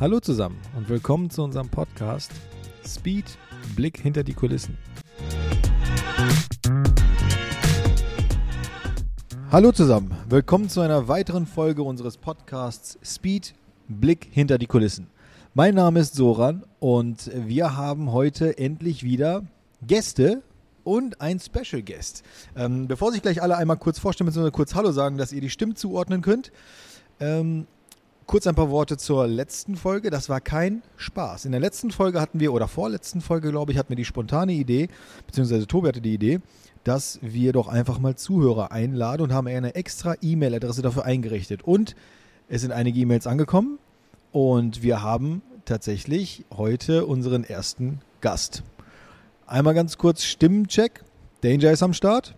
Hallo zusammen und willkommen zu unserem Podcast Speed Blick hinter die Kulissen. Hallo zusammen, willkommen zu einer weiteren Folge unseres Podcasts Speed Blick hinter die Kulissen. Mein Name ist Soran und wir haben heute endlich wieder Gäste und ein Special Guest. Ähm, bevor sich gleich alle einmal kurz vorstellen, müssen wir kurz Hallo sagen, dass ihr die Stimmen zuordnen könnt. Ähm, kurz ein paar Worte zur letzten Folge. Das war kein Spaß. In der letzten Folge hatten wir, oder vorletzten Folge, glaube ich, hatten wir die spontane Idee, beziehungsweise Tobi hatte die Idee, dass wir doch einfach mal Zuhörer einladen und haben eine extra E-Mail-Adresse dafür eingerichtet. Und es sind einige E-Mails angekommen und wir haben tatsächlich heute unseren ersten Gast. Einmal ganz kurz Stimmencheck. Danger ist am Start.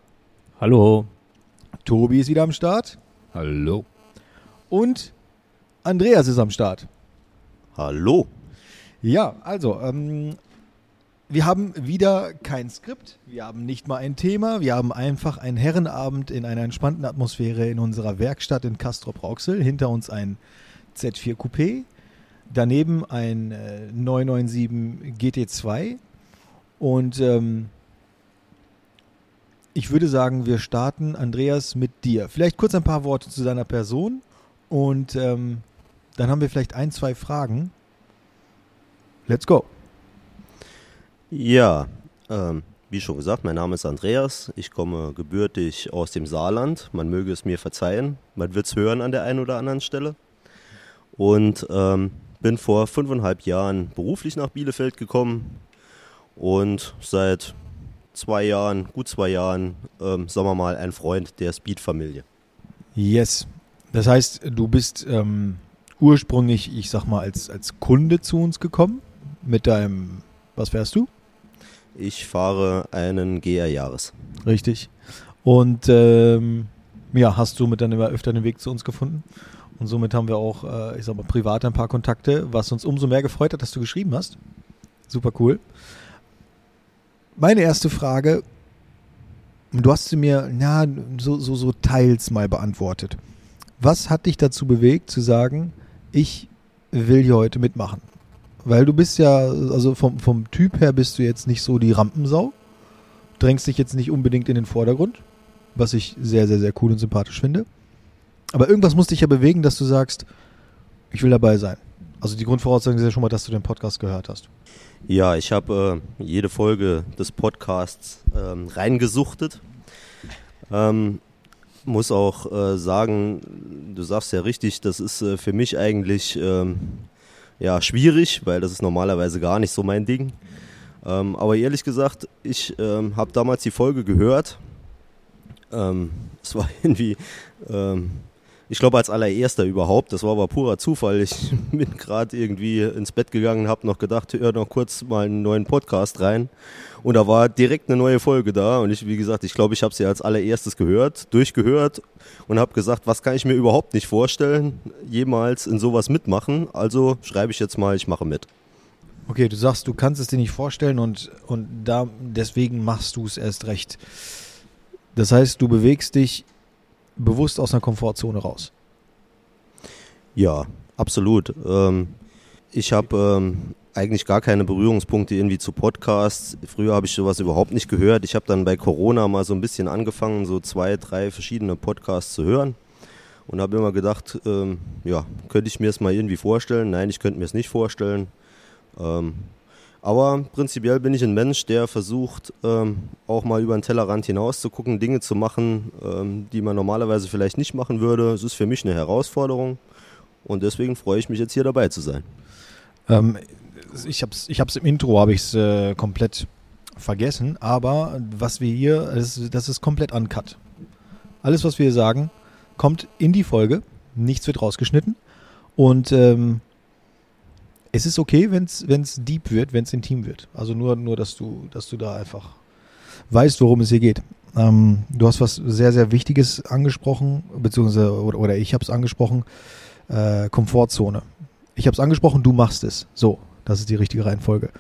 Hallo. Tobi ist wieder am Start. Hallo. Und Andreas ist am Start. Hallo. Ja, also, ähm, wir haben wieder kein Skript, wir haben nicht mal ein Thema, wir haben einfach einen Herrenabend in einer entspannten Atmosphäre in unserer Werkstatt in Castrop-Rauxel. Hinter uns ein Z4 Coupé, daneben ein äh, 997 GT2 und ähm, ich würde sagen, wir starten, Andreas, mit dir. Vielleicht kurz ein paar Worte zu deiner Person und ähm, dann haben wir vielleicht ein, zwei Fragen. Let's go. Ja, ähm, wie schon gesagt, mein Name ist Andreas. Ich komme gebürtig aus dem Saarland. Man möge es mir verzeihen. Man wird es hören an der einen oder anderen Stelle. Und ähm, bin vor fünfeinhalb Jahren beruflich nach Bielefeld gekommen und seit zwei Jahren, gut zwei Jahren, ähm, sagen wir mal, ein Freund der Speed-Familie. Yes. Das heißt, du bist ähm, ursprünglich, ich sag mal, als, als Kunde zu uns gekommen mit deinem, was fährst du? Ich fahre einen GR Jahres. Richtig. Und ähm, ja, hast du mit dann immer öfter den Weg zu uns gefunden. Und somit haben wir auch, äh, ich sag mal, privat ein paar Kontakte, was uns umso mehr gefreut hat, dass du geschrieben hast. Super cool. Meine erste Frage, du hast sie mir ja, so, so, so teils mal beantwortet. Was hat dich dazu bewegt zu sagen, ich will hier heute mitmachen? Weil du bist ja, also vom, vom Typ her bist du jetzt nicht so die Rampensau, drängst dich jetzt nicht unbedingt in den Vordergrund, was ich sehr, sehr, sehr cool und sympathisch finde. Aber irgendwas muss dich ja bewegen, dass du sagst, ich will dabei sein. Also die Grundvoraussetzung ist ja schon mal, dass du den Podcast gehört hast. Ja, ich habe äh, jede Folge des Podcasts ähm, reingesuchtet. Ähm, muss auch äh, sagen, du sagst ja richtig, das ist äh, für mich eigentlich ähm, ja, schwierig, weil das ist normalerweise gar nicht so mein Ding. Ähm, aber ehrlich gesagt, ich ähm, habe damals die Folge gehört. Ähm, es war irgendwie ähm, ich glaube als allererster überhaupt. Das war aber purer Zufall. Ich bin gerade irgendwie ins Bett gegangen, habe noch gedacht, hör noch kurz mal einen neuen Podcast rein. Und da war direkt eine neue Folge da. Und ich, wie gesagt, ich glaube, ich habe sie als allererstes gehört, durchgehört und habe gesagt, was kann ich mir überhaupt nicht vorstellen, jemals in sowas mitmachen. Also schreibe ich jetzt mal, ich mache mit. Okay, du sagst, du kannst es dir nicht vorstellen und, und da, deswegen machst du es erst recht. Das heißt, du bewegst dich bewusst aus einer Komfortzone raus. Ja, absolut. Ähm, ich habe ähm, eigentlich gar keine Berührungspunkte irgendwie zu Podcasts. Früher habe ich sowas überhaupt nicht gehört. Ich habe dann bei Corona mal so ein bisschen angefangen, so zwei, drei verschiedene Podcasts zu hören und habe immer gedacht, ähm, ja, könnte ich mir es mal irgendwie vorstellen? Nein, ich könnte mir es nicht vorstellen. Ähm, aber prinzipiell bin ich ein Mensch, der versucht, ähm, auch mal über den Tellerrand hinaus zu gucken, Dinge zu machen, ähm, die man normalerweise vielleicht nicht machen würde. Es ist für mich eine Herausforderung und deswegen freue ich mich jetzt hier dabei zu sein. Ähm, ich habe es ich hab's im Intro, habe ich es äh, komplett vergessen, aber was wir hier, das, das ist komplett uncut. Alles, was wir hier sagen, kommt in die Folge, nichts wird rausgeschnitten und ähm, es ist okay, wenn es deep wird, wenn es intim wird. Also nur, nur dass, du, dass du da einfach weißt, worum es hier geht. Ähm, du hast was sehr, sehr Wichtiges angesprochen, beziehungsweise, oder, oder ich habe es angesprochen, äh, Komfortzone. Ich habe es angesprochen, du machst es. So, das ist die richtige Reihenfolge.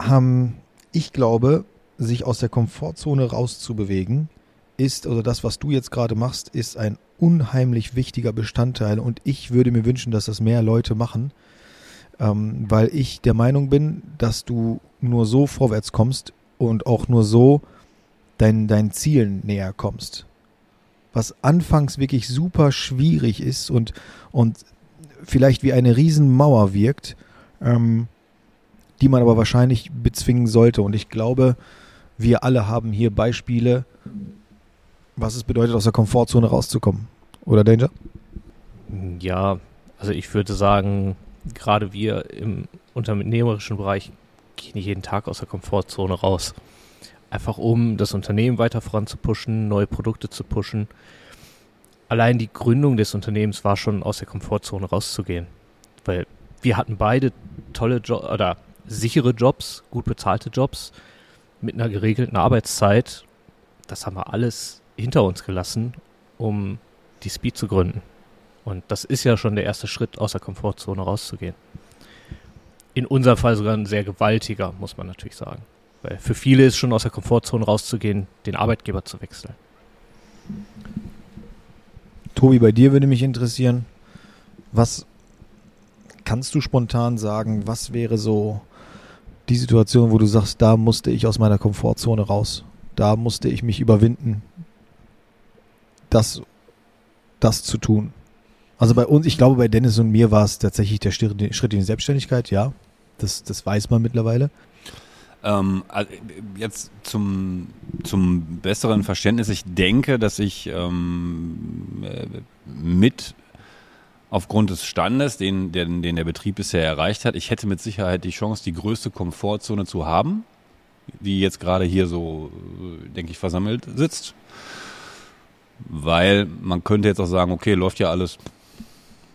Ähm, ich glaube, sich aus der Komfortzone rauszubewegen, ist, also das, was du jetzt gerade machst, ist ein unheimlich wichtiger Bestandteil und ich würde mir wünschen, dass das mehr Leute machen, ähm, weil ich der Meinung bin, dass du nur so vorwärts kommst und auch nur so dein, deinen Zielen näher kommst. Was anfangs wirklich super schwierig ist und, und vielleicht wie eine Riesenmauer wirkt, ähm, die man aber wahrscheinlich bezwingen sollte. Und ich glaube, wir alle haben hier Beispiele, was es bedeutet, aus der Komfortzone rauszukommen. Oder Danger? Ja, also ich würde sagen, gerade wir im unternehmerischen Bereich gehen jeden Tag aus der Komfortzone raus. Einfach um das Unternehmen weiter voranzupushen, neue Produkte zu pushen. Allein die Gründung des Unternehmens war schon aus der Komfortzone rauszugehen. Weil wir hatten beide tolle Jobs oder sichere Jobs, gut bezahlte Jobs mit einer geregelten Arbeitszeit. Das haben wir alles hinter uns gelassen, um die Speed zu gründen. Und das ist ja schon der erste Schritt, aus der Komfortzone rauszugehen. In unserem Fall sogar ein sehr gewaltiger, muss man natürlich sagen. Weil für viele ist schon aus der Komfortzone rauszugehen, den Arbeitgeber zu wechseln. Tobi, bei dir würde mich interessieren, was kannst du spontan sagen, was wäre so die Situation, wo du sagst, da musste ich aus meiner Komfortzone raus, da musste ich mich überwinden, das, das zu tun? Also bei uns, ich glaube, bei Dennis und mir war es tatsächlich der Schritt in die Selbstständigkeit, ja. Das, das weiß man mittlerweile. Ähm, also jetzt zum, zum besseren Verständnis, ich denke, dass ich ähm, äh, mit aufgrund des Standes, den, den, den der Betrieb bisher erreicht hat, ich hätte mit Sicherheit die Chance, die größte Komfortzone zu haben, die jetzt gerade hier so, äh, denke ich, versammelt sitzt. Weil man könnte jetzt auch sagen, okay, läuft ja alles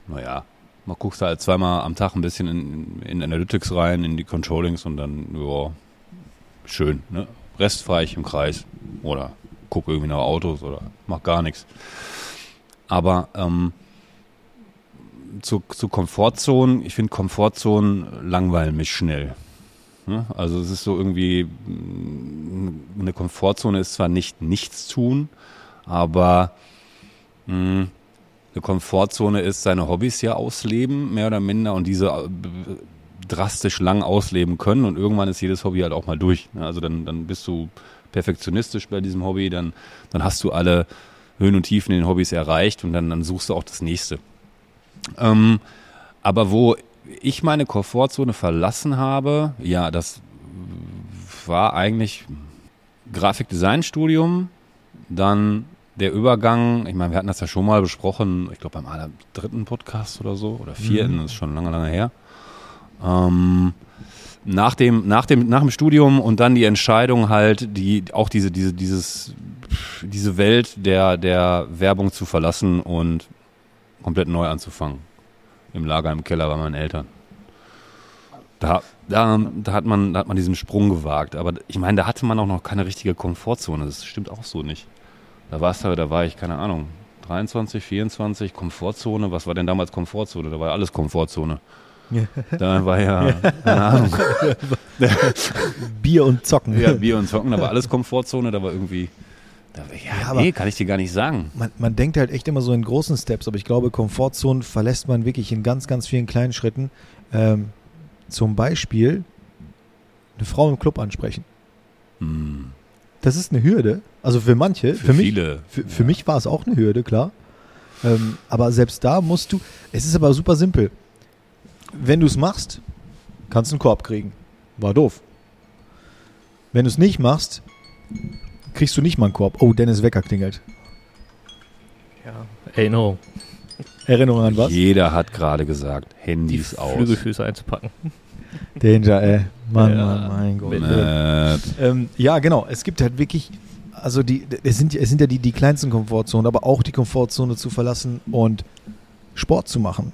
naja, man guckt halt zweimal am Tag ein bisschen in, in Analytics rein, in die Controllings und dann, ja, schön, ne? Rest fahre ich im Kreis oder gucke irgendwie nach Autos oder mach gar nichts. Aber ähm, zu, zu Komfortzonen, ich finde Komfortzonen langweilen mich schnell. Ne? Also es ist so irgendwie, mm, eine Komfortzone ist zwar nicht nichts tun, aber mm, eine Komfortzone ist, seine Hobbys ja ausleben, mehr oder minder, und diese äh, drastisch lang ausleben können. Und irgendwann ist jedes Hobby halt auch mal durch. Also dann, dann bist du perfektionistisch bei diesem Hobby, dann, dann hast du alle Höhen und Tiefen in den Hobbys erreicht und dann, dann suchst du auch das nächste. Ähm, aber wo ich meine Komfortzone verlassen habe, ja, das war eigentlich Grafikdesignstudium, dann der Übergang, ich meine, wir hatten das ja schon mal besprochen, ich glaube beim dritten Podcast oder so, oder vierten, mhm. das ist schon lange, lange her. Ähm, nach dem, nach dem, nach dem Studium und dann die Entscheidung halt, die, auch diese, diese, dieses, diese Welt der, der Werbung zu verlassen und komplett neu anzufangen. Im Lager, im Keller bei meinen Eltern. Da, da, da, hat man, da hat man diesen Sprung gewagt. Aber ich meine, da hatte man auch noch keine richtige Komfortzone. Das stimmt auch so nicht. Da warst du, da war ich, keine Ahnung, 23, 24, Komfortzone. Was war denn damals Komfortzone? Da war ja alles Komfortzone. Da war ja, keine Ahnung. Bier und Zocken. Ja, Bier und Zocken, da war alles Komfortzone, da war irgendwie. Ja, ja nee, kann ich dir gar nicht sagen. Man, man denkt halt echt immer so in großen Steps, aber ich glaube, Komfortzonen verlässt man wirklich in ganz, ganz vielen kleinen Schritten. Ähm, zum Beispiel eine Frau im Club ansprechen. Hm. Das ist eine Hürde. Also für manche. Für, für viele. Mich, für, für mich war es auch eine Hürde, klar. Ähm, aber selbst da musst du. Es ist aber super simpel. Wenn du es machst, kannst du einen Korb kriegen. War doof. Wenn du es nicht machst, kriegst du nicht mal einen Korb. Oh, Dennis Wecker klingelt. Ja, Erinnerung. Erinnerung an was? Jeder hat gerade gesagt, Handys Die aus. Flügelfüße einzupacken. Danger, ey. Mann, ja, Mann, mein Gott. Ähm, ja, genau. Es gibt halt wirklich, also die, es sind, es sind ja die, die kleinsten Komfortzonen, aber auch die Komfortzone zu verlassen und Sport zu machen.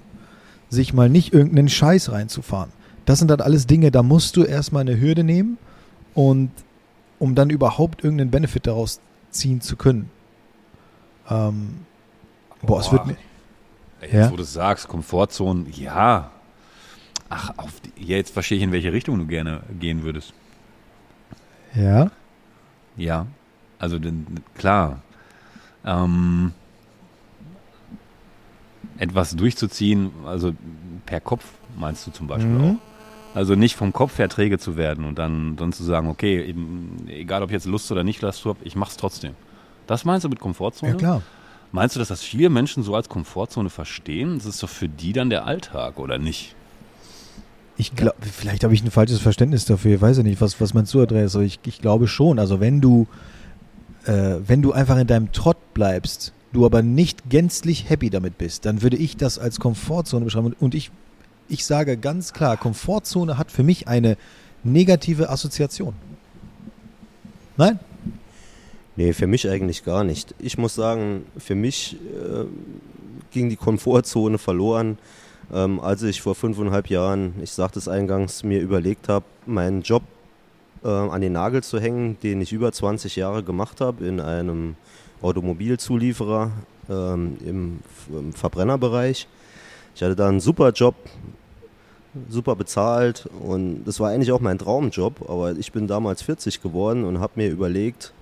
Sich mal nicht irgendeinen Scheiß reinzufahren. Das sind dann alles Dinge, da musst du erstmal eine Hürde nehmen und um dann überhaupt irgendeinen Benefit daraus ziehen zu können. Ähm, boah, boah, es wird mir. Jetzt, ja? wo du sagst, Komfortzone, ja, Ach, die, jetzt verstehe ich, in welche Richtung du gerne gehen würdest. Ja? Ja, also klar. Ähm, etwas durchzuziehen, also per Kopf meinst du zum Beispiel Mhm. auch? Also nicht vom Kopf her träge zu werden und dann, dann zu sagen, okay, eben, egal ob ich jetzt Lust oder nicht Lust habe, ich mach's trotzdem. Das meinst du mit Komfortzone? Ja, klar. Meinst du, dass das viele Menschen so als Komfortzone verstehen? Das ist doch für die dann der Alltag, oder nicht? Ich glaube, vielleicht habe ich ein falsches Verständnis dafür. Ich weiß ja nicht, was, was meinst du, Andreas? Ich, ich glaube schon. Also wenn du, äh, wenn du einfach in deinem Trott bleibst, du aber nicht gänzlich happy damit bist, dann würde ich das als Komfortzone beschreiben. Und- Und ich, ich sage ganz klar, Komfortzone hat für mich eine negative Assoziation. Nein? Nee, für mich eigentlich gar nicht. Ich muss sagen, für mich äh, ging die Komfortzone verloren, ähm, als ich vor fünfeinhalb Jahren, ich sagte es eingangs, mir überlegt habe, meinen Job äh, an den Nagel zu hängen, den ich über 20 Jahre gemacht habe in einem Automobilzulieferer ähm, im, im Verbrennerbereich. Ich hatte da einen super Job, super bezahlt und das war eigentlich auch mein Traumjob, aber ich bin damals 40 geworden und habe mir überlegt,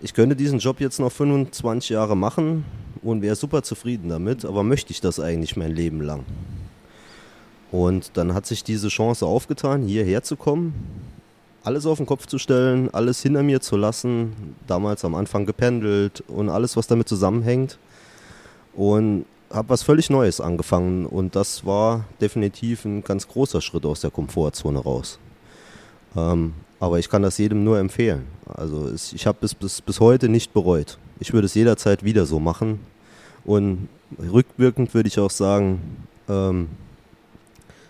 ich könnte diesen Job jetzt noch 25 Jahre machen und wäre super zufrieden damit, aber möchte ich das eigentlich mein Leben lang? Und dann hat sich diese Chance aufgetan, hierher zu kommen, alles auf den Kopf zu stellen, alles hinter mir zu lassen, damals am Anfang gependelt und alles, was damit zusammenhängt. Und habe was völlig Neues angefangen und das war definitiv ein ganz großer Schritt aus der Komfortzone raus. Ähm, aber ich kann das jedem nur empfehlen. Also es, ich habe es bis, bis heute nicht bereut. Ich würde es jederzeit wieder so machen. Und rückwirkend würde ich auch sagen, ähm,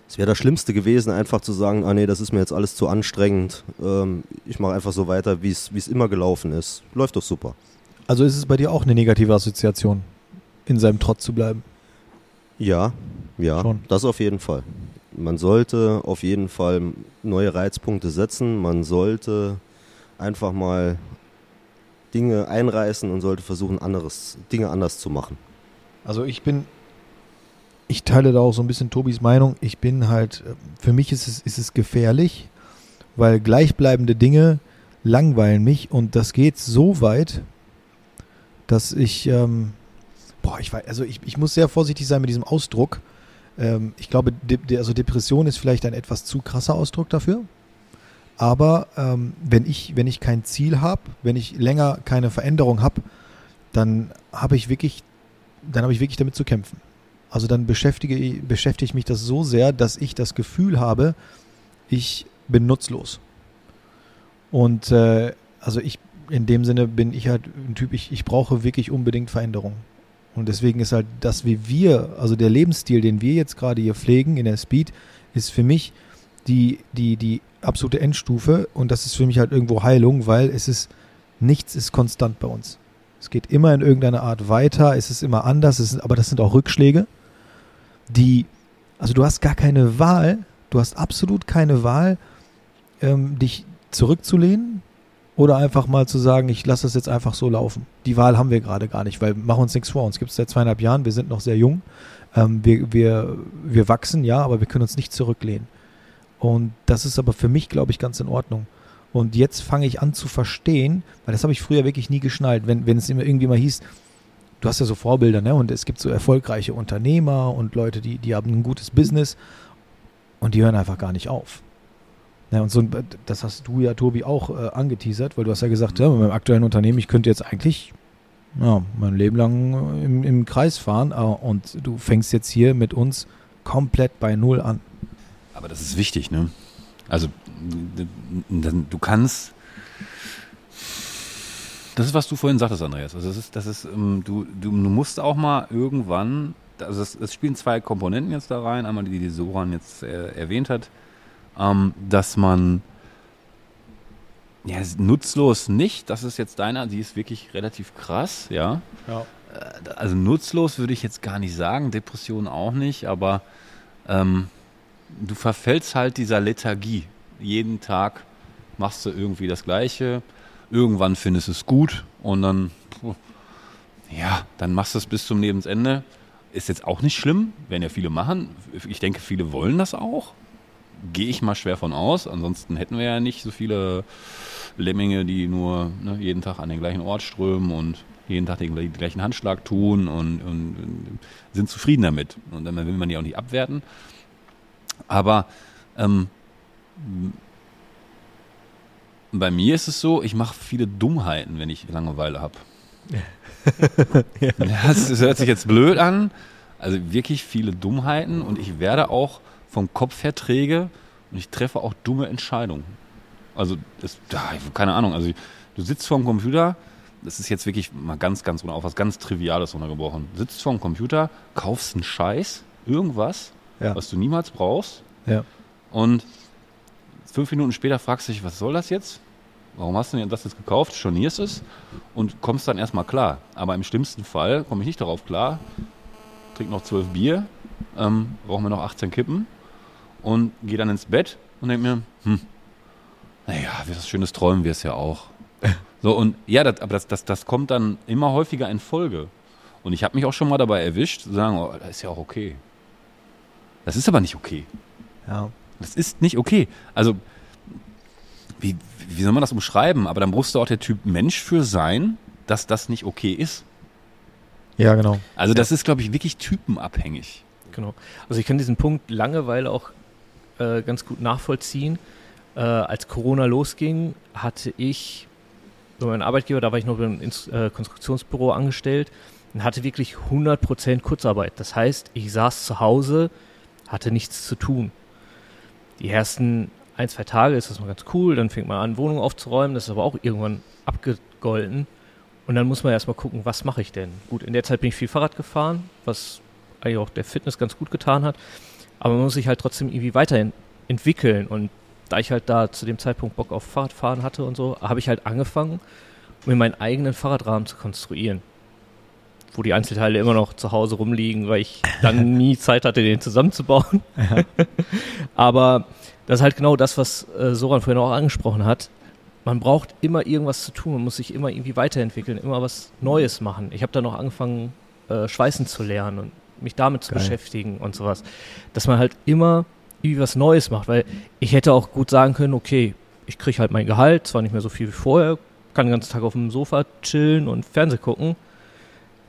es wäre das Schlimmste gewesen, einfach zu sagen, ah nee, das ist mir jetzt alles zu anstrengend. Ähm, ich mache einfach so weiter, wie es wie es immer gelaufen ist. Läuft doch super. Also ist es bei dir auch eine negative Assoziation, in seinem Trott zu bleiben? Ja, ja, Schon. das auf jeden Fall. Man sollte auf jeden Fall neue Reizpunkte setzen. Man sollte einfach mal Dinge einreißen und sollte versuchen, anderes, Dinge anders zu machen. Also ich bin, ich teile da auch so ein bisschen Tobis Meinung. Ich bin halt, für mich ist es, ist es gefährlich, weil gleichbleibende Dinge langweilen mich und das geht so weit, dass ich, ähm, boah, ich weiß, also ich, ich muss sehr vorsichtig sein mit diesem Ausdruck. Ähm, ich glaube, de, also Depression ist vielleicht ein etwas zu krasser Ausdruck dafür. Aber ähm, wenn ich, wenn ich kein Ziel habe, wenn ich länger keine Veränderung habe, dann habe ich wirklich dann habe ich wirklich damit zu kämpfen. Also dann beschäftige, beschäftige ich mich das so sehr, dass ich das Gefühl habe, ich bin nutzlos. Und äh, also ich, in dem Sinne bin ich halt ein Typ, ich, ich brauche wirklich unbedingt Veränderung. Und deswegen ist halt das, wie wir, also der Lebensstil, den wir jetzt gerade hier pflegen in der Speed, ist für mich die, die, die absolute Endstufe und das ist für mich halt irgendwo Heilung, weil es ist, nichts ist konstant bei uns. Es geht immer in irgendeiner Art weiter, es ist immer anders, ist, aber das sind auch Rückschläge, die, also du hast gar keine Wahl, du hast absolut keine Wahl, ähm, dich zurückzulehnen oder einfach mal zu sagen, ich lasse das jetzt einfach so laufen. Die Wahl haben wir gerade gar nicht, weil machen uns nichts vor, uns gibt es seit zweieinhalb Jahren, wir sind noch sehr jung, ähm, wir, wir, wir wachsen, ja, aber wir können uns nicht zurücklehnen. Und das ist aber für mich, glaube ich, ganz in Ordnung. Und jetzt fange ich an zu verstehen, weil das habe ich früher wirklich nie geschnallt, wenn, wenn es immer irgendwie mal hieß, du hast ja so Vorbilder, ne? Und es gibt so erfolgreiche Unternehmer und Leute, die, die haben ein gutes Business und die hören einfach gar nicht auf. Ja, und so, ein- das hast du ja, Tobi, auch äh, angeteasert, weil du hast ja gesagt, ja, mit meinem aktuellen Unternehmen, ich könnte jetzt eigentlich ja, mein Leben lang äh, im, im Kreis fahren äh, und du fängst jetzt hier mit uns komplett bei Null an. Aber das ist wichtig, ne? Also, du kannst. Das ist, was du vorhin sagtest, Andreas. Also, das ist, das ist, ähm, du, du, du musst auch mal irgendwann. Also, es, es spielen zwei Komponenten jetzt da rein. Einmal die, die Soran jetzt äh, erwähnt hat, ähm, dass man. Ja, nutzlos nicht. Das ist jetzt deiner, die ist wirklich relativ krass, ja. Ja. Äh, Also nutzlos würde ich jetzt gar nicht sagen, Depression auch nicht, aber ähm, du verfällst halt dieser Lethargie. Jeden Tag machst du irgendwie das Gleiche. Irgendwann findest du es gut und dann, ja, dann machst du es bis zum Lebensende. Ist jetzt auch nicht schlimm, werden ja viele machen. Ich denke, viele wollen das auch. Gehe ich mal schwer von aus. Ansonsten hätten wir ja nicht so viele Lemminge, die nur ne, jeden Tag an den gleichen Ort strömen und jeden Tag den, den gleichen Handschlag tun und, und, und sind zufrieden damit. Und dann will man die auch nicht abwerten. Aber ähm, bei mir ist es so, ich mache viele Dummheiten, wenn ich Langeweile habe. ja. das, das hört sich jetzt blöd an. Also wirklich viele Dummheiten und ich werde auch vom Kopf her träge und ich treffe auch dumme Entscheidungen. Also, das, keine Ahnung, also du sitzt vor dem Computer, das ist jetzt wirklich mal ganz, ganz auf was ganz Triviales runtergebrochen. Du sitzt vor dem Computer, kaufst einen Scheiß, irgendwas, ja. was du niemals brauchst. Ja. Und fünf Minuten später fragst du dich, was soll das jetzt? Warum hast du denn das jetzt gekauft? Stornierst es und kommst dann erstmal klar. Aber im schlimmsten Fall komme ich nicht darauf klar, trink noch zwölf Bier, ähm, brauchen wir noch 18 Kippen und gehe dann ins Bett und denke mir, hm, naja, wie was Schönes träumen wir es ja auch. So, und ja, das, aber das, das, das kommt dann immer häufiger in Folge. Und ich habe mich auch schon mal dabei erwischt, zu sagen, oh, das ist ja auch okay. Das ist aber nicht okay. Ja. Das ist nicht okay. Also, wie, wie soll man das umschreiben? Aber dann musst du auch der Typ Mensch für sein, dass das nicht okay ist. Ja, genau. Also, das ja. ist, glaube ich, wirklich typenabhängig. Genau. Also, ich kann diesen Punkt Langeweile auch äh, ganz gut nachvollziehen. Äh, als Corona losging, hatte ich bei meinem Arbeitgeber, da war ich noch im äh, Konstruktionsbüro angestellt und hatte wirklich 100% Kurzarbeit. Das heißt, ich saß zu Hause, hatte nichts zu tun. Die ersten ein, zwei Tage ist das mal ganz cool, dann fängt man an, Wohnung aufzuräumen, das ist aber auch irgendwann abgegolten. Und dann muss man erstmal gucken, was mache ich denn? Gut, in der Zeit bin ich viel Fahrrad gefahren, was eigentlich auch der Fitness ganz gut getan hat. Aber man muss sich halt trotzdem irgendwie weiterentwickeln. Und da ich halt da zu dem Zeitpunkt Bock auf Fahrradfahren hatte und so, habe ich halt angefangen, mir meinen eigenen Fahrradrahmen zu konstruieren. Wo die Einzelteile immer noch zu Hause rumliegen, weil ich dann nie Zeit hatte, den zusammenzubauen. Ja. Aber das ist halt genau das, was äh, Soran vorhin auch angesprochen hat. Man braucht immer irgendwas zu tun, man muss sich immer irgendwie weiterentwickeln, immer was Neues machen. Ich habe dann noch angefangen, äh, Schweißen zu lernen und mich damit zu Geil. beschäftigen und sowas. Dass man halt immer irgendwie was Neues macht, weil ich hätte auch gut sagen können, okay, ich kriege halt mein Gehalt, zwar nicht mehr so viel wie vorher, kann den ganzen Tag auf dem Sofa chillen und Fernseh gucken,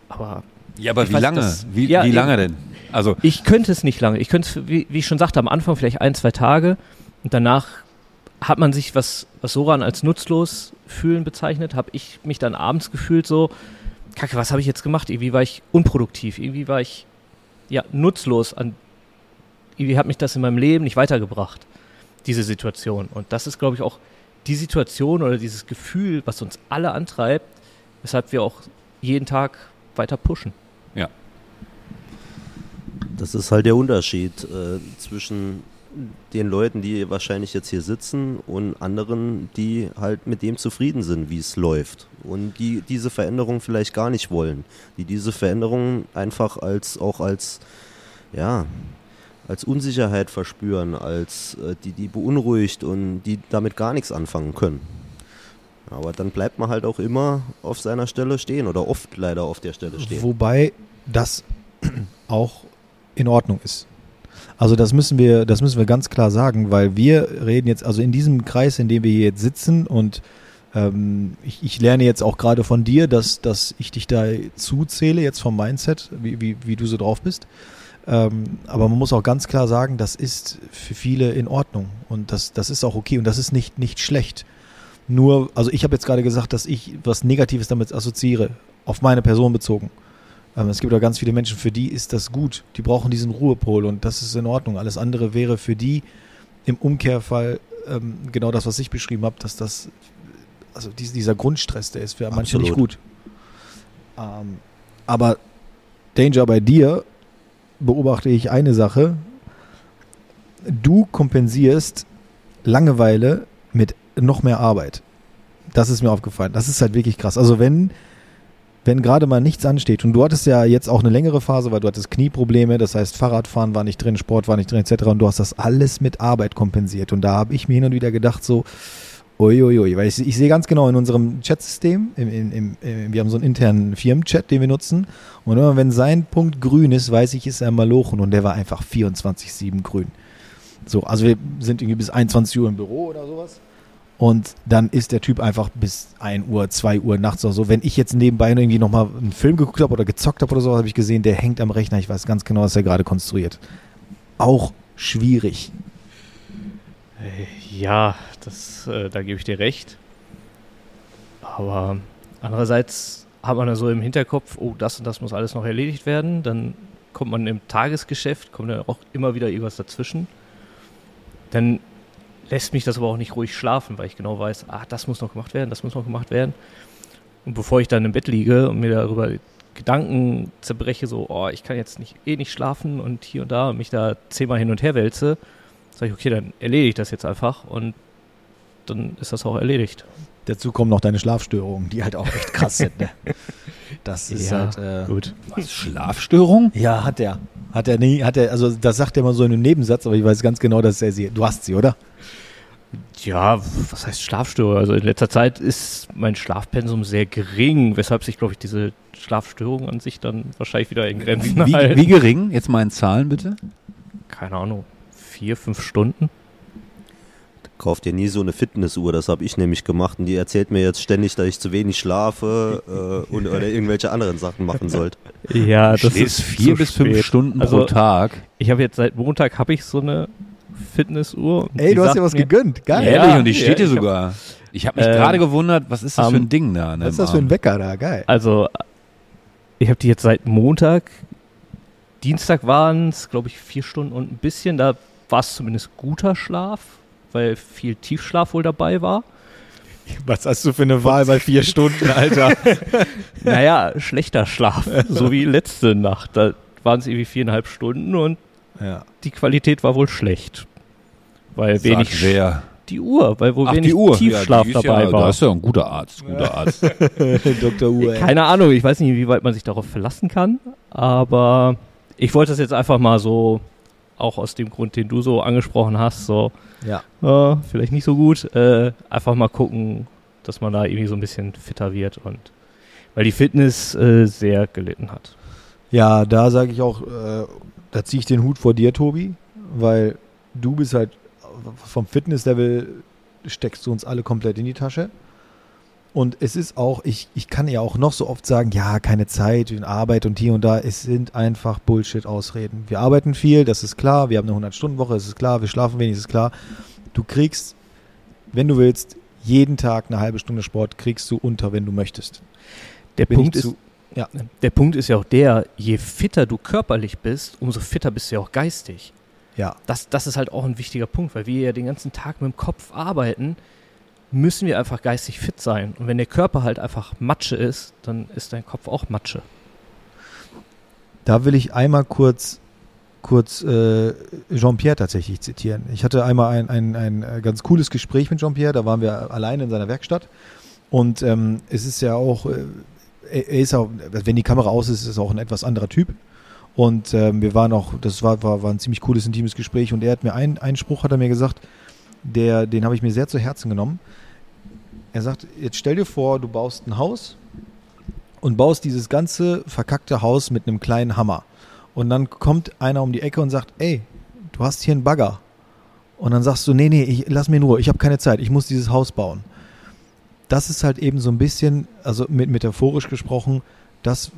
aber ja, aber wie weiß, lange? Das, wie, ja, wie lange denn? Also ich könnte es nicht lange. Ich könnte, wie, wie ich schon sagte, am Anfang vielleicht ein, zwei Tage und danach hat man sich, was, was Soran als nutzlos fühlen bezeichnet, habe ich mich dann abends gefühlt so, kacke, was habe ich jetzt gemacht? Irgendwie war ich unproduktiv, irgendwie war ich ja nutzlos an, irgendwie hat mich das in meinem Leben nicht weitergebracht, diese Situation. Und das ist, glaube ich, auch die Situation oder dieses Gefühl, was uns alle antreibt, weshalb wir auch jeden Tag weiter pushen. Ja. Das ist halt der Unterschied äh, zwischen den Leuten, die wahrscheinlich jetzt hier sitzen und anderen, die halt mit dem zufrieden sind, wie es läuft und die diese Veränderung vielleicht gar nicht wollen, die diese Veränderung einfach als auch als ja als Unsicherheit verspüren, als äh, die die beunruhigt und die damit gar nichts anfangen können. Aber dann bleibt man halt auch immer auf seiner Stelle stehen oder oft leider auf der Stelle stehen. Wobei das auch in Ordnung ist. Also das müssen wir, das müssen wir ganz klar sagen, weil wir reden jetzt, also in diesem Kreis, in dem wir hier jetzt sitzen und ähm, ich, ich, lerne jetzt auch gerade von dir, dass, dass ich dich da zuzähle, jetzt vom Mindset, wie, wie, wie du so drauf bist. Ähm, aber man muss auch ganz klar sagen, das ist für viele in Ordnung und das, das ist auch okay und das ist nicht, nicht schlecht. Nur, also ich habe jetzt gerade gesagt, dass ich was Negatives damit assoziiere, auf meine Person bezogen. Ähm, es gibt auch ganz viele Menschen, für die ist das gut. Die brauchen diesen Ruhepol und das ist in Ordnung. Alles andere wäre für die im Umkehrfall ähm, genau das, was ich beschrieben habe, dass das, also dieser Grundstress, der ist für Absolut. manche nicht gut. Ähm, aber Danger bei dir beobachte ich eine Sache. Du kompensierst Langeweile mit noch mehr Arbeit. Das ist mir aufgefallen. Das ist halt wirklich krass. Also wenn, wenn gerade mal nichts ansteht und du hattest ja jetzt auch eine längere Phase, weil du hattest Knieprobleme, das heißt Fahrradfahren war nicht drin, Sport war nicht drin etc. und du hast das alles mit Arbeit kompensiert und da habe ich mir hin und wieder gedacht so, Uiuiui, weil ich, ich sehe ganz genau in unserem Chatsystem, im, im, im, wir haben so einen internen Firmenchat, den wir nutzen. Und immer wenn sein Punkt grün ist, weiß ich, ist er Malochen und der war einfach 24-7 grün. So, also wir sind irgendwie bis 21 Uhr im Büro oder sowas. Und dann ist der Typ einfach bis 1 Uhr, 2 Uhr nachts oder so. Wenn ich jetzt nebenbei irgendwie nochmal einen Film geguckt habe oder gezockt habe oder so, habe ich gesehen, der hängt am Rechner. Ich weiß ganz genau, was er gerade konstruiert. Auch schwierig. Äh, Ja, das, äh, da gebe ich dir recht. Aber andererseits hat man da so im Hinterkopf, oh, das und das muss alles noch erledigt werden. Dann kommt man im Tagesgeschäft, kommt dann auch immer wieder irgendwas dazwischen. Dann lässt mich das aber auch nicht ruhig schlafen, weil ich genau weiß, ah, das muss noch gemacht werden, das muss noch gemacht werden. Und bevor ich dann im Bett liege und mir darüber Gedanken zerbreche, so, oh, ich kann jetzt nicht, eh nicht schlafen und hier und da und mich da zehnmal hin und her wälze, sage ich, okay, dann erledige ich das jetzt einfach und dann ist das auch erledigt. Dazu kommen noch deine Schlafstörungen, die halt auch echt krass sind. Ne? Das ist Ja, halt. Äh, Gut. Was, Schlafstörung? Ja, hat er. Hat er nie, hat er, also das sagt er immer so in einem Nebensatz, aber ich weiß ganz genau, dass er sie. Du hast sie, oder? Ja, was heißt Schlafstörung? Also in letzter Zeit ist mein Schlafpensum sehr gering, weshalb sich, glaube ich, diese Schlafstörung an sich dann wahrscheinlich wieder in Grenzen Wie, halten. wie gering? Jetzt mal in Zahlen bitte. Keine Ahnung, vier, fünf Stunden? Kauf dir nie so eine Fitnessuhr, das habe ich nämlich gemacht und die erzählt mir jetzt ständig, dass ich zu wenig schlafe äh, und, oder irgendwelche anderen Sachen machen sollte. Ja, das Schläfst ist vier bis fünf spät. Stunden Also- pro Tag. Ich habe jetzt seit Montag habe ich so eine Fitnessuhr. und Ey, du hast dir was mir- gegönnt. Geil. Ja, Ehrlich, und die steht ja, hier ich hab- sogar. Ich habe mich Ähm, gerade gewundert, was ist das für am- ein Ding da? ne, Was ist das für ein? Wecker da? Geil. Also, ich habe die jetzt seit Montag. Dienstag waren es, glaube ich, vier Stunden und ein bisschen. Da war es zumindest guter Schlaf, weil viel Tiefschlaf wohl dabei war. Was hast du für eine Wahl bei vier Stunden, Alter? Naja, schlechter Schlaf, so wie letzte Nacht. Da waren es irgendwie viereinhalb Stunden und ja. die Qualität war wohl schlecht. Weil Sagt wenig wer? die Uhr, weil wohl Ach, wenig die Uhr. Tiefschlaf ja, dabei ja, war. Das ist ja ein guter Arzt. Guter Arzt. Dr. Uhr. Keine Ahnung, ich weiß nicht, inwieweit man sich darauf verlassen kann, aber ich wollte das jetzt einfach mal so, auch aus dem Grund, den du so angesprochen hast, so, Ja. äh, vielleicht nicht so gut, äh, einfach mal gucken, dass man da irgendwie so ein bisschen fitter wird und weil die Fitness äh, sehr gelitten hat. Ja, da sage ich auch, äh, da ziehe ich den Hut vor dir, Tobi, weil du bist halt vom Fitnesslevel steckst du uns alle komplett in die Tasche. Und es ist auch, ich, ich kann ja auch noch so oft sagen, ja, keine Zeit, Arbeit und hier und da. Es sind einfach Bullshit-Ausreden. Wir arbeiten viel, das ist klar. Wir haben eine 100-Stunden-Woche, das ist klar. Wir schlafen wenig, das ist klar. Du kriegst, wenn du willst, jeden Tag eine halbe Stunde Sport kriegst du unter, wenn du möchtest. Der Bin Punkt ist, zu, ja. der Punkt ist ja auch der, je fitter du körperlich bist, umso fitter bist du ja auch geistig. Ja, das, das ist halt auch ein wichtiger Punkt, weil wir ja den ganzen Tag mit dem Kopf arbeiten, müssen wir einfach geistig fit sein. Und wenn der Körper halt einfach Matsche ist, dann ist dein Kopf auch Matsche. Da will ich einmal kurz, kurz äh, Jean-Pierre tatsächlich zitieren. Ich hatte einmal ein, ein, ein äh, ganz cooles Gespräch mit Jean-Pierre, da waren wir alleine in seiner Werkstatt. Und ähm, es ist ja auch, äh, er er ist auch, wenn die Kamera aus ist, ist es auch ein etwas anderer Typ. Und ähm, wir waren auch, das war, war, war ein ziemlich cooles, intimes Gespräch. Und er hat mir einen, einen Spruch, hat er mir gesagt, der, den habe ich mir sehr zu Herzen genommen. Er sagt, jetzt stell dir vor, du baust ein Haus und baust dieses ganze verkackte Haus mit einem kleinen Hammer. Und dann kommt einer um die Ecke und sagt, ey, du hast hier einen Bagger. Und dann sagst du, nee, nee, ich, lass mir nur, ich habe keine Zeit, ich muss dieses Haus bauen. Das ist halt eben so ein bisschen, also mit, metaphorisch gesprochen, das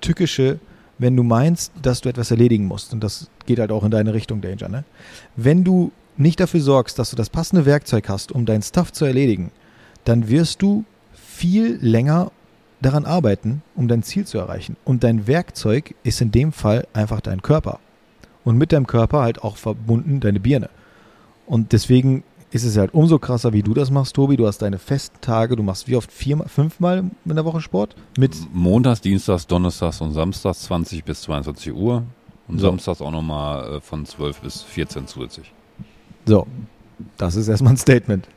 Tückische, wenn du meinst, dass du etwas erledigen musst. Und das geht halt auch in deine Richtung, Danger. Ne? Wenn du nicht dafür sorgst, dass du das passende Werkzeug hast, um dein Stuff zu erledigen, dann wirst du viel länger daran arbeiten, um dein Ziel zu erreichen. Und dein Werkzeug ist in dem Fall einfach dein Körper. Und mit deinem Körper halt auch verbunden deine Birne. Und deswegen ist es halt umso krasser, wie du das machst, Tobi. Du hast deine festen Tage, du machst wie oft viermal, fünfmal in der Woche Sport? Mit Montags, Dienstags, Donnerstags und Samstags 20 bis 22 Uhr. Und So. Samstags auch nochmal äh, von 12 bis 14 zusätzlich. So, das ist erstmal ein Statement.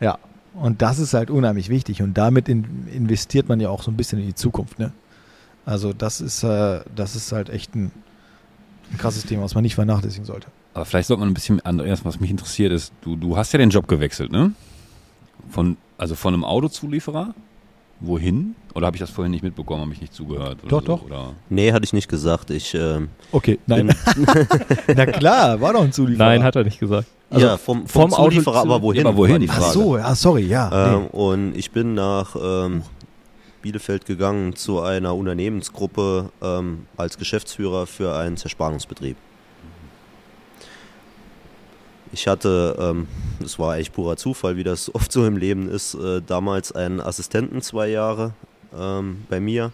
Ja, und das ist halt unheimlich wichtig und damit in, investiert man ja auch so ein bisschen in die Zukunft. Ne? Also das ist, äh, das ist halt echt ein, ein krasses Thema, was man nicht vernachlässigen sollte. Aber vielleicht sollte man ein bisschen anders, was mich interessiert ist, du, du hast ja den Job gewechselt, ne? Von, also von einem Autozulieferer? Wohin? Oder habe ich das vorhin nicht mitbekommen, habe ich nicht zugehört? Oder Doch, so, doch. Oder? Nee, hatte ich nicht gesagt. Ich ähm, Okay, nein. Na klar, war doch ein Zulieferer. Nein, hat er nicht gesagt. Also ja, vom, vom, vom Auto Zulieferer, zu- aber wohin? Ja, aber wohin? Ach so, ja, sorry, ja. Ähm, und ich bin nach ähm, Bielefeld gegangen zu einer Unternehmensgruppe ähm, als Geschäftsführer für einen Zerspannungsbetrieb. Ich hatte, ähm, das war echt purer Zufall, wie das oft so im Leben ist, äh, damals einen Assistenten zwei Jahre ähm, bei mir,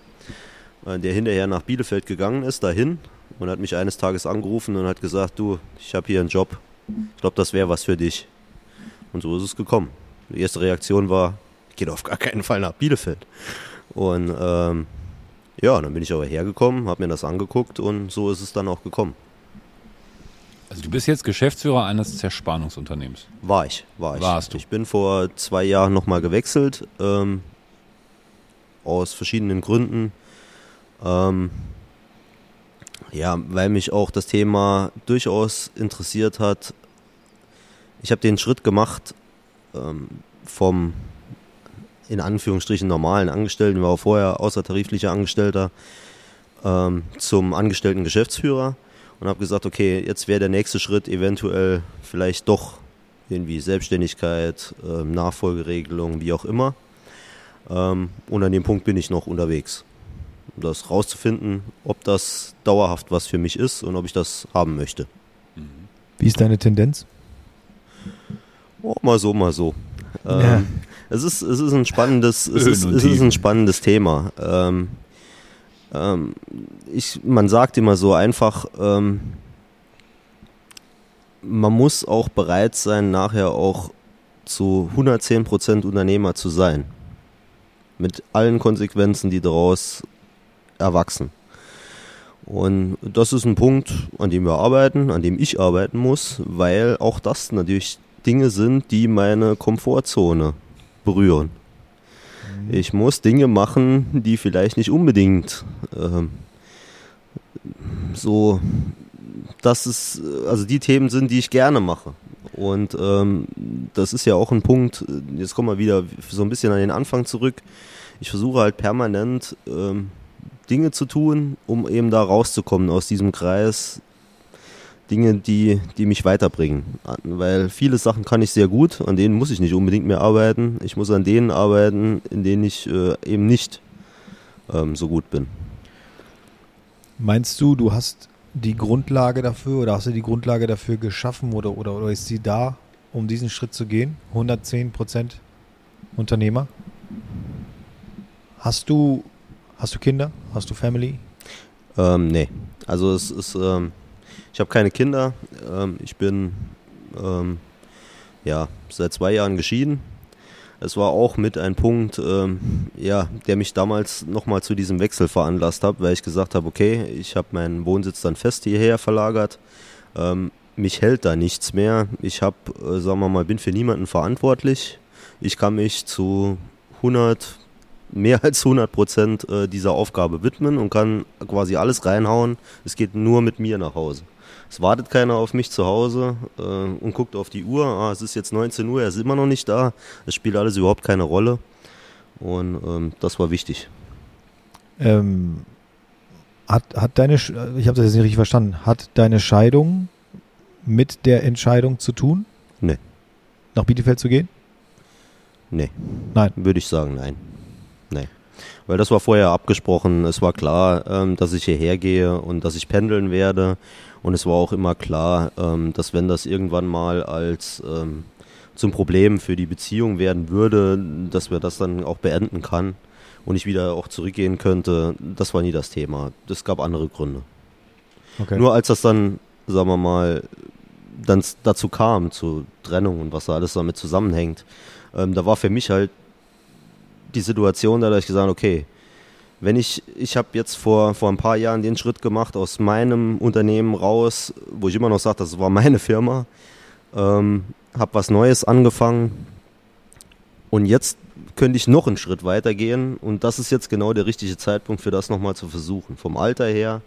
äh, der hinterher nach Bielefeld gegangen ist, dahin und hat mich eines Tages angerufen und hat gesagt, du, ich habe hier einen Job, ich glaube, das wäre was für dich. Und so ist es gekommen. Die erste Reaktion war, geht auf gar keinen Fall nach Bielefeld. Und ähm, ja, dann bin ich aber hergekommen, habe mir das angeguckt und so ist es dann auch gekommen. Also du bist jetzt Geschäftsführer eines Zerspannungsunternehmens. War ich, war ich. Warst du. Ich bin vor zwei Jahren nochmal gewechselt, ähm, aus verschiedenen Gründen. Ähm, ja, weil mich auch das Thema durchaus interessiert hat. Ich habe den Schritt gemacht ähm, vom in Anführungsstrichen normalen Angestellten, war auch vorher außertariflicher Angestellter, ähm, zum angestellten Geschäftsführer und habe gesagt, okay, jetzt wäre der nächste Schritt eventuell vielleicht doch irgendwie Selbstständigkeit, ähm, Nachfolgeregelung, wie auch immer. Ähm, und an dem Punkt bin ich noch unterwegs. Um das rauszufinden, ob das dauerhaft was für mich ist und ob ich das haben möchte. Wie ist deine Tendenz? Oh, mal so, mal so. Ähm, Ja. es, ist, es ist ein spannendes, es ist, es ist ein spannendes Thema. Ähm, ähm, ich, man sagt immer so einfach, ähm, man muss auch bereit sein, nachher auch zu 110% Unternehmer zu sein. Mit allen Konsequenzen, die daraus erwachsen. Und das ist ein Punkt, an dem wir arbeiten, an dem ich arbeiten muss, weil auch das natürlich Dinge sind, die meine Komfortzone berühren. Ich muss Dinge machen, die vielleicht nicht unbedingt ähm, so, das ist, also die Themen sind, die ich gerne mache. Und ähm, das ist ja auch ein Punkt, jetzt kommen wir wieder so ein bisschen an den Anfang zurück. Ich versuche halt permanent ähm, Dinge zu tun, um eben da rauszukommen aus diesem Kreis. Dinge, die, die mich weiterbringen. Weil viele Sachen kann ich sehr gut, an denen muss ich nicht unbedingt mehr arbeiten. Ich muss an denen arbeiten, in denen ich äh, eben nicht ähm, so gut bin. Meinst du, du hast die Grundlage dafür oder hast du die Grundlage dafür geschaffen oder, oder, oder ist sie da, um diesen Schritt zu gehen? 110 Prozent Unternehmer? Hast du, hast du Kinder? Hast du Family? Ähm, nee. Also es ist, ähm, ich habe keine Kinder. Ähm, ich bin ähm, ja seit zwei Jahren geschieden. Es war auch mit ein Punkt, ähm, ja, der mich damals nochmal zu diesem Wechsel veranlasst hat, weil ich gesagt habe, okay, ich habe meinen Wohnsitz dann fest hierher verlagert. Ähm, mich hält da nichts mehr. Ich habe, äh, sagen wir mal, bin für niemanden verantwortlich. Ich kann mich zu 100, mehr als 100 Prozent äh, dieser Aufgabe widmen und kann quasi alles reinhauen. Es geht nur mit mir nach Hause. Es wartet keiner auf mich zu Hause äh, und guckt auf die Uhr. Ah, es ist jetzt 19 Uhr, er ist immer noch nicht da. Es spielt alles überhaupt keine Rolle. Und ähm, das war wichtig. Ähm, hat, hat deine, äh, ich habe das jetzt nicht richtig verstanden, hat deine Scheidung mit der Entscheidung zu tun? Nee. Nach Bielefeld zu gehen? Nee. Nein. Würde ich sagen, nein. Nee. Weil das war vorher abgesprochen. Es war klar, ähm, dass ich hierher gehe und dass ich pendeln werde. Und es war auch immer klar, ähm, dass wenn das irgendwann mal als ähm, zum Problem für die Beziehung werden würde, dass wir das dann auch beenden kann und ich wieder auch zurückgehen könnte. Das war nie das Thema. Das gab andere Gründe. Okay. Nur als das dann, sagen wir mal, dann dazu kam, zu Trennung und was da alles damit zusammenhängt, ähm, da war für mich halt die Situation, da dass ich gesagt okay, wenn ich, ich habe jetzt vor, vor ein paar Jahren den Schritt gemacht aus meinem Unternehmen raus, wo ich immer noch sage, das war meine Firma, ähm, habe was Neues angefangen und jetzt könnte ich noch einen Schritt weiter gehen und das ist jetzt genau der richtige Zeitpunkt für das nochmal zu versuchen. Vom Alter her,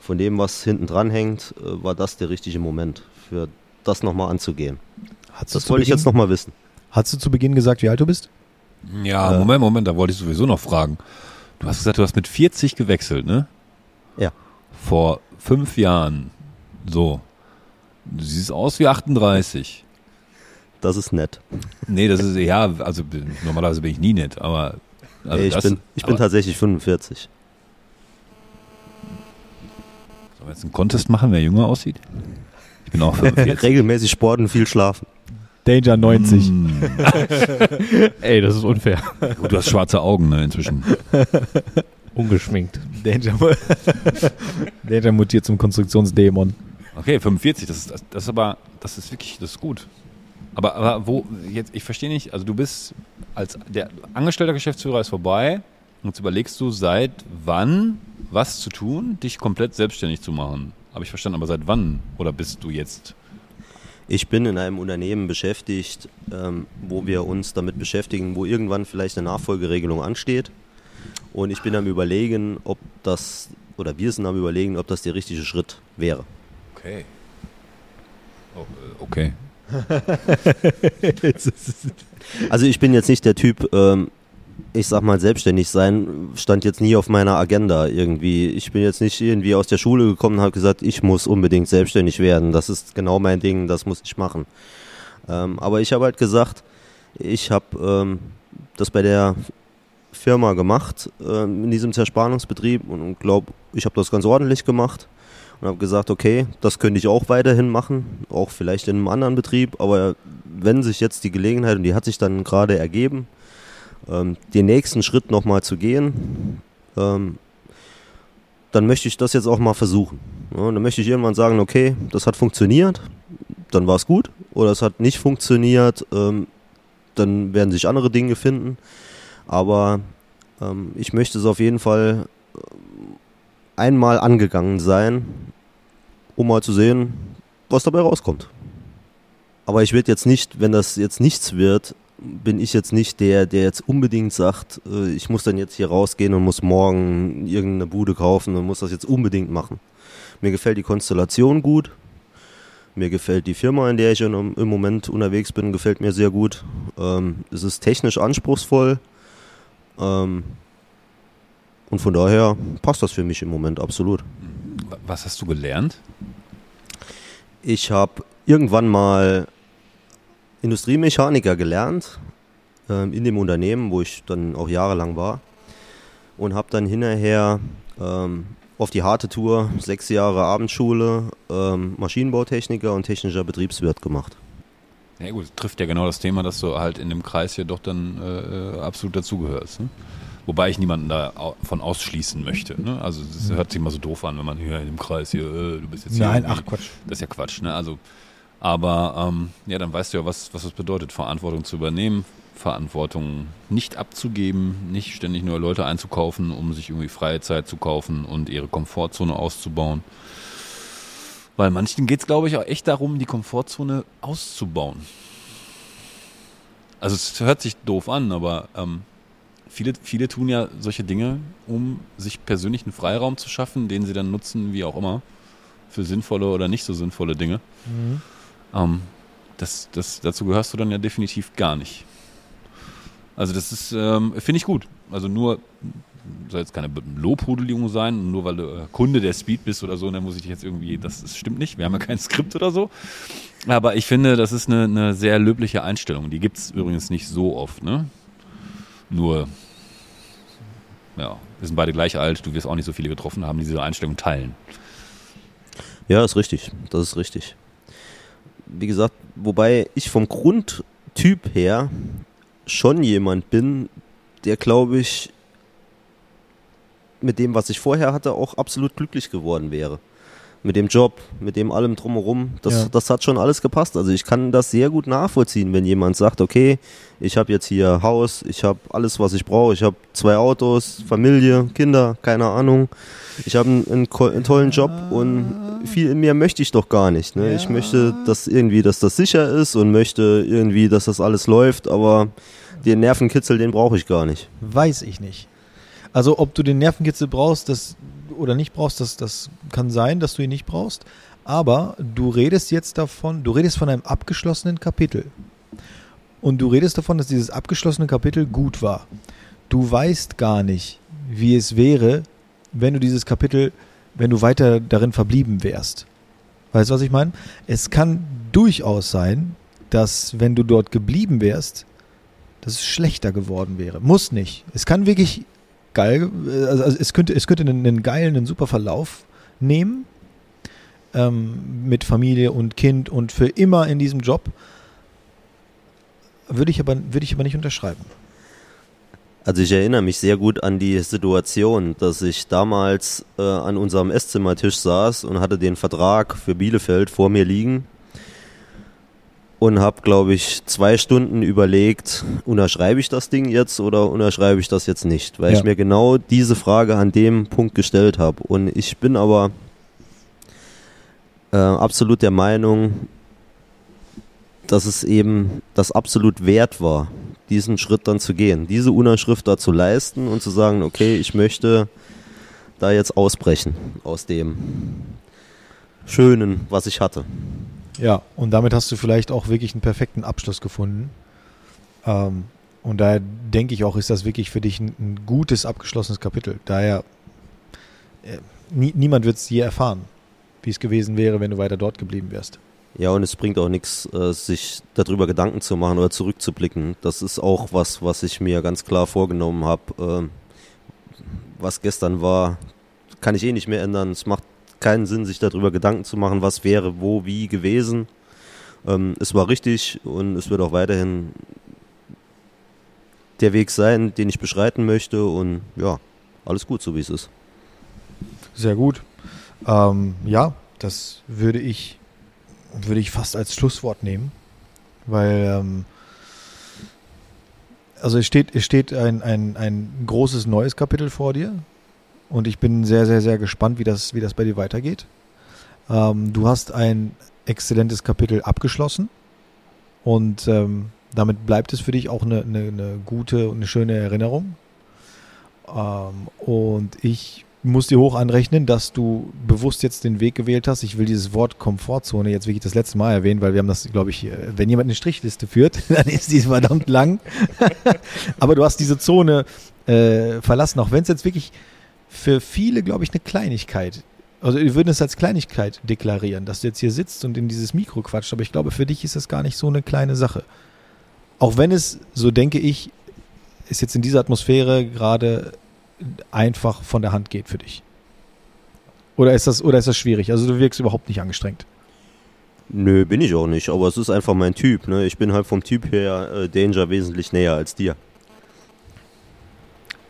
von dem, was hinten dran hängt, äh, war das der richtige Moment für das nochmal anzugehen. Hast du Das wollte ich jetzt nochmal wissen. Hast du zu Beginn gesagt, wie alt du bist? Ja, Äh. Moment, Moment, da wollte ich sowieso noch fragen. Du hast gesagt, du hast mit 40 gewechselt, ne? Ja. Vor fünf Jahren. So. Du siehst aus wie 38. Das ist nett. Nee, das ist, ja, also normalerweise bin ich nie nett, aber. Also Nee, ich das, bin, ich bin aber- tatsächlich 45. Sollen wir jetzt einen Contest machen, wer jünger aussieht? Ich bin auch 45. Regelmäßig Sport und viel schlafen. Danger 90. Mm. Ey, das ist unfair. Gut, du hast schwarze Augen ne, inzwischen. Ungeschminkt. Danger, Danger mutiert zum Konstruktionsdämon. Okay, 45, das ist, das, das ist aber, das ist wirklich, das ist gut. Aber, aber wo, jetzt, ich verstehe nicht, also du bist als, der angestellter Geschäftsführer ist vorbei und jetzt überlegst du, seit wann was zu tun, dich komplett selbstständig zu machen. Habe ich verstanden, aber seit wann? Oder bist du jetzt? Ich bin in einem Unternehmen beschäftigt, ähm, wo wir uns damit beschäftigen, wo irgendwann vielleicht eine Nachfolgeregelung ansteht. Und ich bin am Überlegen, ob das, oder wir sind am Überlegen, ob das der richtige Schritt wäre. Okay. Oh, äh, okay. Also ich bin jetzt nicht der Typ, ähm, ich sag mal, selbstständig sein, stand jetzt nie auf meiner Agenda irgendwie. Ich bin jetzt nicht irgendwie aus der Schule gekommen und habe gesagt, ich muss unbedingt selbstständig werden. Das ist genau mein Ding, das muss ich machen. Ähm, aber ich habe halt gesagt, ich habe ähm, das bei der Firma gemacht, ähm, in diesem Zerspannungsbetrieb und glaube, ich habe das ganz ordentlich gemacht und habe gesagt, okay, das könnte ich auch weiterhin machen, auch vielleicht in einem anderen Betrieb, aber wenn sich jetzt die Gelegenheit, und die hat sich dann gerade ergeben, ähm, den nächsten Schritt nochmal zu gehen, ähm, dann möchte ich das jetzt auch mal versuchen. Ja, dann möchte ich irgendwann sagen, okay, das hat funktioniert, dann war es gut, oder es hat nicht funktioniert, ähm, dann werden sich andere Dinge finden, aber ähm, ich möchte es auf jeden Fall ähm, einmal angegangen sein, um mal zu sehen, was dabei rauskommt. Aber ich werde jetzt nicht, wenn das jetzt nichts wird, bin ich jetzt nicht der, der jetzt unbedingt sagt, äh, ich muss dann jetzt hier rausgehen und muss morgen irgendeine Bude kaufen und muss das jetzt unbedingt machen. Mir gefällt die Konstellation gut. Mir gefällt die Firma, in der ich im im Moment unterwegs bin, gefällt mir sehr gut. Ähm, es ist technisch anspruchsvoll. Ähm, und von daher passt das für mich im Moment absolut. Wa- Was hast du gelernt? Ich habe irgendwann mal Industriemechaniker gelernt ähm, in dem Unternehmen, wo ich dann auch jahrelang war und habe dann hinterher ähm, auf die harte Tour sechs Jahre Abendschule, ähm, Maschinenbautechniker und technischer Betriebswirt gemacht. Ja gut, trifft ja genau das Thema, dass du halt in dem Kreis hier doch dann äh, absolut dazugehörst. Ne? Wobei ich niemanden davon ausschließen möchte. Ne? Also es hört sich immer so doof an, wenn man hier in dem Kreis hier, äh, du bist jetzt hier. Nein, ach Quatsch. Das ist ja Quatsch, ne? Also, aber ähm, ja, dann weißt du ja, was, was es bedeutet, Verantwortung zu übernehmen, Verantwortung nicht abzugeben, nicht ständig nur Leute einzukaufen, um sich irgendwie freie Zeit zu kaufen und ihre Komfortzone auszubauen. Weil manchen geht es, glaube ich, auch echt darum, die Komfortzone auszubauen. Also es hört sich doof an, aber ähm, viele, viele tun ja solche Dinge, um sich persönlichen Freiraum zu schaffen, den sie dann nutzen, wie auch immer, für sinnvolle oder nicht so sinnvolle Dinge. Mhm. Ähm, das, das, dazu gehörst du dann ja definitiv gar nicht. Also das ist, ähm, finde ich gut. Also nur, soll jetzt keine Lobhudelung sein, nur weil du äh, Kunde der Speed bist oder so, dann muss ich dich jetzt irgendwie, das, das stimmt nicht, wir haben ja kein Skript oder so. Aber ich finde, das ist eine, eine sehr löbliche Einstellung. Die gibt es übrigens nicht so oft, ne? Nur, ja, wir sind beide gleich alt, du wirst auch nicht so viele getroffen haben, die diese Einstellung teilen. Ja, ist richtig. Das ist richtig. Wie gesagt, wobei ich vom Grundtyp her schon jemand bin, der, glaube ich, mit dem, was ich vorher hatte, auch absolut glücklich geworden wäre. Mit dem Job, mit dem allem drumherum. Das, Ja. das hat schon alles gepasst. Also ich kann das sehr gut nachvollziehen, wenn jemand sagt, okay, ich habe jetzt hier Haus, ich habe alles, was ich brauche. Ich habe zwei Autos, Familie, Kinder, keine Ahnung. Ich habe einen, einen, tollen Job und viel mehr möchte ich doch gar nicht. Ne? Ich Ja. möchte, dass irgendwie, dass das sicher ist und möchte irgendwie, dass das alles läuft, aber den Nervenkitzel, den brauche ich gar nicht. Weiß ich nicht. Also ob du den Nervenkitzel brauchst das, oder nicht brauchst, das, das kann sein, dass du ihn nicht brauchst. Aber du redest jetzt davon, du redest von einem abgeschlossenen Kapitel. Und du redest davon, dass dieses abgeschlossene Kapitel gut war. Du weißt gar nicht, wie es wäre, wenn du dieses Kapitel, wenn du weiter darin verblieben wärst. Weißt du, was ich meine? Es kann durchaus sein, dass wenn du dort geblieben wärst, dass es schlechter geworden wäre. Muss nicht. Es kann wirklich geil, äh, also also es könnte, es könnte einen, einen geilen, einen super Verlauf nehmen ähm, mit Familie und Kind und für immer in diesem Job. Würde ich aber, würde ich aber nicht unterschreiben. Also ich erinnere mich sehr gut an die Situation, dass ich damals äh, an unserem Esszimmertisch saß und hatte den Vertrag für Bielefeld vor mir liegen und habe, glaube ich, zwei Stunden überlegt, unterschreibe ich das Ding jetzt oder unterschreibe ich das jetzt nicht, weil Ja. ich mir genau diese Frage an dem Punkt gestellt habe. Und ich bin aber äh, absolut der Meinung, dass es eben das absolut wert war, diesen Schritt dann zu gehen, diese Unterschrift da zu leisten und zu sagen, okay, ich möchte da jetzt ausbrechen aus dem Schönen, was ich hatte. Ja, und damit hast du vielleicht auch wirklich einen perfekten Abschluss gefunden. Ähm, und daher denke ich auch, ist das wirklich für dich ein, ein gutes abgeschlossenes Kapitel. Daher, äh, nie, niemand wird es je erfahren, wie es gewesen wäre, wenn du weiter dort geblieben wärst. Ja, und es bringt auch nichts, äh, sich darüber Gedanken zu machen oder zurückzublicken. Das ist auch was, was ich mir ganz klar vorgenommen habe. Ähm, was gestern war, kann ich eh nicht mehr ändern. Es macht keinen Sinn, sich darüber Gedanken zu machen, was wäre wo, wie gewesen. Ähm, es war richtig und es wird auch weiterhin der Weg sein, den ich beschreiten möchte. Und ja, alles gut, so wie es ist. Sehr gut. Ähm, ja, das würde ich, würde ich fast als Schlusswort nehmen, weil ähm, also es steht, es steht ein, ein, ein großes neues Kapitel vor dir und ich bin sehr, sehr, sehr gespannt, wie das, wie das bei dir weitergeht. Ähm, du hast ein exzellentes Kapitel abgeschlossen und ähm, damit bleibt es für dich auch eine, eine, eine gute und eine schöne Erinnerung. Ähm, und ich muss dir hoch anrechnen, dass du bewusst jetzt den Weg gewählt hast. Ich will dieses Wort Komfortzone jetzt wirklich das letzte Mal erwähnen, weil wir haben das, glaube ich, äh, wenn jemand eine Strichliste führt, dann ist die verdammt lang. Aber du hast diese Zone äh, verlassen, auch wenn es jetzt wirklich für viele, glaube ich, eine Kleinigkeit. Also wir würden es als Kleinigkeit deklarieren, dass du jetzt hier sitzt und in dieses Mikro quatscht, aber ich glaube, für dich ist das gar nicht so eine kleine Sache. Auch wenn es, so denke ich, ist jetzt in dieser Atmosphäre gerade einfach von der Hand geht für dich. Oder ist das, oder ist das schwierig? Also du wirkst überhaupt nicht angestrengt. Nö, bin ich auch nicht, aber es ist einfach mein Typ. Ne? Ich bin halt vom Typ her äh, Danger wesentlich näher als dir.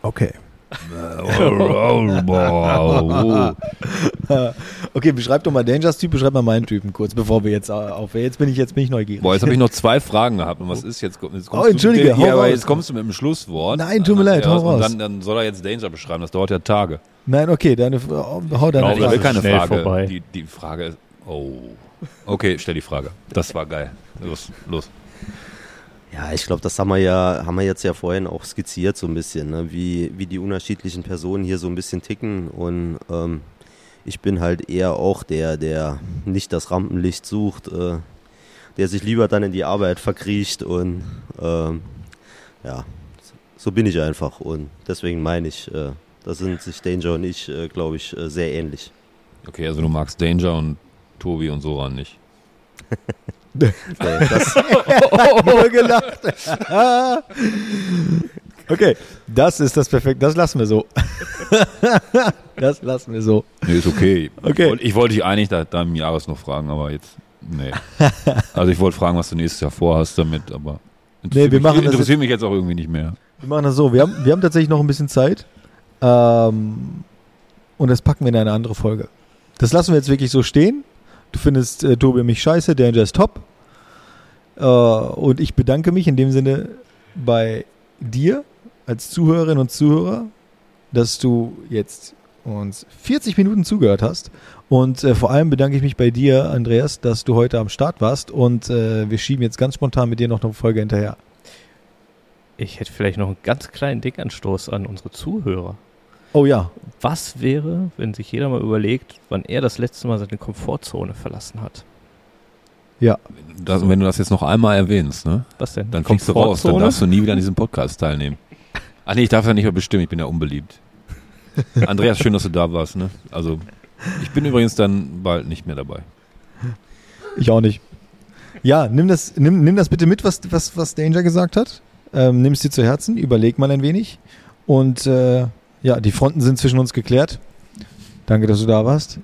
Okay. Okay, beschreib doch mal Dangers Typ, beschreib mal meinen Typen kurz, bevor wir jetzt äh, auf. Jetzt bin ich jetzt bin ich neugierig. Boah, jetzt habe ich noch zwei Fragen gehabt. Und was ist jetzt? jetzt Oh, entschuldige, du, hau ja, aber raus. jetzt kommst du mit dem Schlusswort. Nein, tut mir leid, ja, hau Und raus. dann, dann soll er jetzt Danger beschreiben. Das dauert ja Tage. Nein, okay, deine hau Genau, deine das das will keine schnell Frage. vorbei. Die, die Frage ist. Oh. Okay, stell die Frage. Das war geil. Los, los. Ja, ich glaube, das haben wir ja, haben wir jetzt ja vorhin auch skizziert so ein bisschen, ne? wie, wie die unterschiedlichen Personen hier so ein bisschen ticken. Und ähm, ich bin halt eher auch der, der nicht das Rampenlicht sucht, äh, der sich lieber dann in die Arbeit verkriecht und ähm, ja, so bin ich einfach. Und deswegen meine ich, äh, da sind sich Danger und ich, äh, glaube ich, äh, sehr ähnlich. Okay, also du magst Danger und Tobi und Soran nicht. Das, nur gelacht. okay, das ist das perfekt. Das lassen wir so. das lassen wir so. Nee, ist okay. Okay. Ich wollte, ich wollte dich eigentlich da, da im Jahres noch fragen, aber jetzt. Nee. Also ich wollte fragen, was du nächstes Jahr vorhast damit, aber. Nee, wir mich- machen das interessiert mich jetzt auch irgendwie nicht mehr. Wir machen das so. Wir haben, wir haben tatsächlich noch ein bisschen Zeit. Ähm, und das packen wir in eine andere Folge. Das lassen wir jetzt wirklich so stehen. Du findest äh, Tobi mich scheiße, Danger ist top. Äh, und ich bedanke mich in dem Sinne bei dir als Zuhörerin und Zuhörer, dass du jetzt uns 40 Minuten zugehört hast. Und äh, vor allem bedanke ich mich bei dir, Andreas, dass du heute am Start warst. Und äh, wir schieben jetzt ganz spontan mit dir noch eine Folge hinterher. Ich hätte vielleicht noch einen ganz kleinen Denkanstoß an unsere Zuhörer. Oh ja, Was wäre, wenn sich jeder mal überlegt, wann er das letzte Mal seine Komfortzone verlassen hat? ja. Das, wenn du das jetzt noch einmal erwähnst, ne? Was denn? Dann fliegst du raus, dann darfst du nie wieder an diesem Podcast teilnehmen. Ach nee, ich darf ja nicht mehr bestimmen, ich bin ja unbeliebt. Andreas, schön, dass du da warst, ne? Also, ich bin übrigens dann bald nicht mehr dabei. Ich auch nicht. Ja, nimm das, nimm, nimm das bitte mit, was, was, was Danger gesagt hat. Ähm, nimm es dir zu Herzen, überleg mal ein wenig. Und äh, ja, die Fronten sind zwischen uns geklärt. Danke, dass du da warst.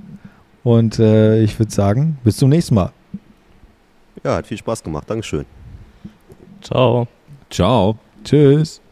Und äh, ich würde sagen, bis zum nächsten Mal. Ja, hat viel Spaß gemacht. Dankeschön. Ciao. Ciao. Tschüss.